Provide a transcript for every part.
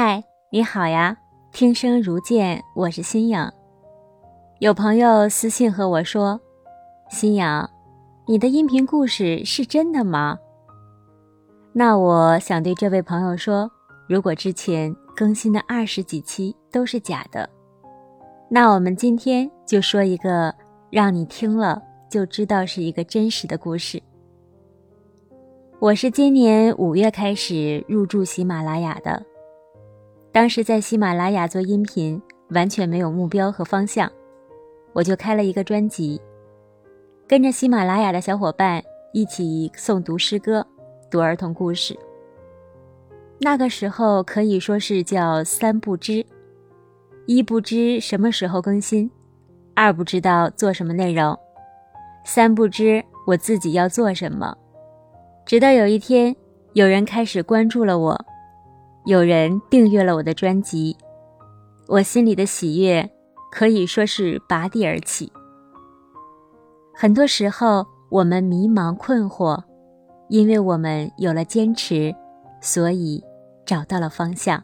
嗨，你好呀！听声如见，我是新颖。有朋友私信和我说：“新颖，你的音频故事是真的吗？”那我想对这位朋友说：如果之前更新的二十几期都是假的，那我们今天就说一个让你听了就知道是一个真实的故事。我是今年五月开始入驻喜马拉雅的。当时在喜马拉雅做音频，完全没有目标和方向，我就开了一个专辑，跟着喜马拉雅的小伙伴一起诵读诗歌、读儿童故事。那个时候可以说是叫三不知：一不知什么时候更新，二不知道做什么内容，三不知我自己要做什么。直到有一天，有人开始关注了我。有人订阅了我的专辑，我心里的喜悦可以说是拔地而起。很多时候，我们迷茫困惑，因为我们有了坚持，所以找到了方向。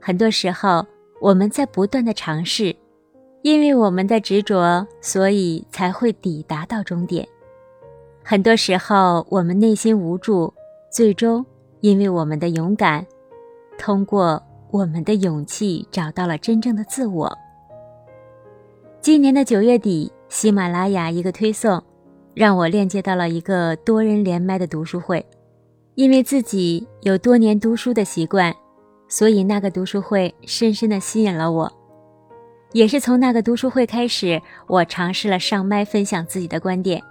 很多时候，我们在不断的尝试，因为我们的执着，所以才会抵达到终点。很多时候，我们内心无助，最终因为我们的勇敢。通过我们的勇气，找到了真正的自我。今年的九月底，喜马拉雅一个推送，让我链接到了一个多人连麦的读书会。因为自己有多年读书的习惯，所以那个读书会深深的吸引了我。也是从那个读书会开始，我尝试了上麦分享自己的观点。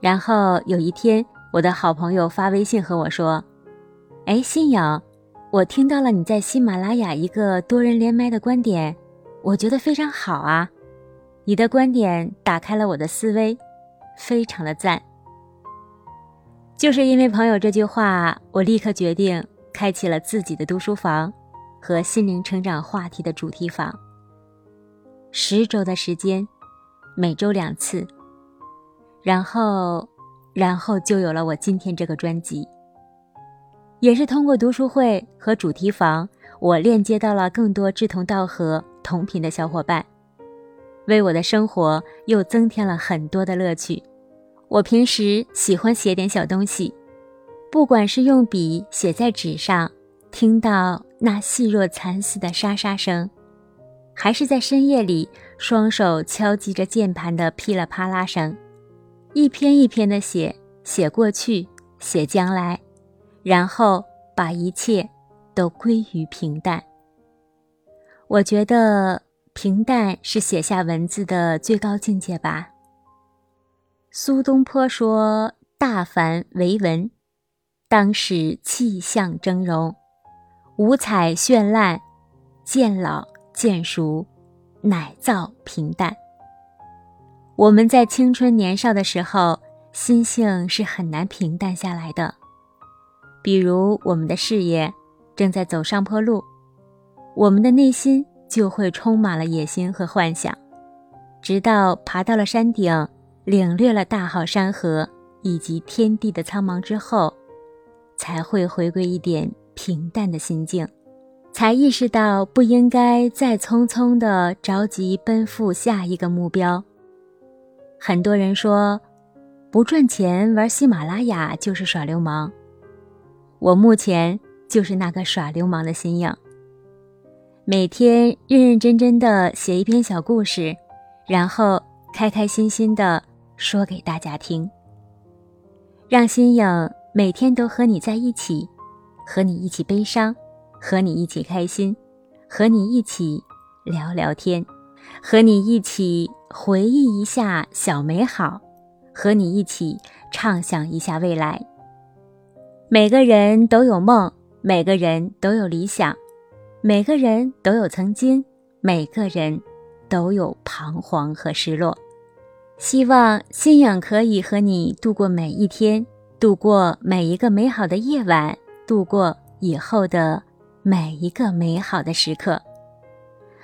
然后有一天，我的好朋友发微信和我说：“哎，新颖。”我听到了你在喜马拉雅一个多人连麦的观点，我觉得非常好啊！你的观点打开了我的思维，非常的赞。就是因为朋友这句话，我立刻决定开启了自己的读书房和心灵成长话题的主题房。十周的时间，每周两次，然后，然后就有了我今天这个专辑。也是通过读书会和主题房，我链接到了更多志同道合、同频的小伙伴，为我的生活又增添了很多的乐趣。我平时喜欢写点小东西，不管是用笔写在纸上，听到那细若蚕丝的沙沙声，还是在深夜里双手敲击着键盘的噼里啪啦声，一篇一篇的写，写过去，写将来。然后把一切都归于平淡。我觉得平淡是写下文字的最高境界吧。苏东坡说：“大凡为文，当使气象峥嵘，五彩绚烂，渐老渐熟，乃造平淡。”我们在青春年少的时候，心性是很难平淡下来的。比如我们的事业正在走上坡路，我们的内心就会充满了野心和幻想，直到爬到了山顶，领略了大好山河以及天地的苍茫之后，才会回归一点平淡的心境，才意识到不应该再匆匆的着急奔赴下一个目标。很多人说，不赚钱玩喜马拉雅就是耍流氓。我目前就是那个耍流氓的心颖，每天认认真真的写一篇小故事，然后开开心心的说给大家听，让新颖每天都和你在一起，和你一起悲伤，和你一起开心，和你一起聊聊天，和你一起回忆一下小美好，和你一起畅想一下未来。每个人都有梦，每个人都有理想，每个人都有曾经，每个人都有彷徨和失落。希望信仰可以和你度过每一天，度过每一个美好的夜晚，度过以后的每一个美好的时刻。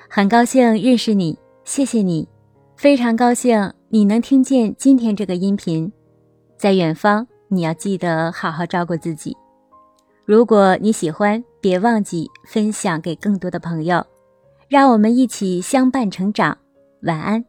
很高兴认识你，谢谢你，非常高兴你能听见今天这个音频，在远方。你要记得好好照顾自己。如果你喜欢，别忘记分享给更多的朋友，让我们一起相伴成长。晚安。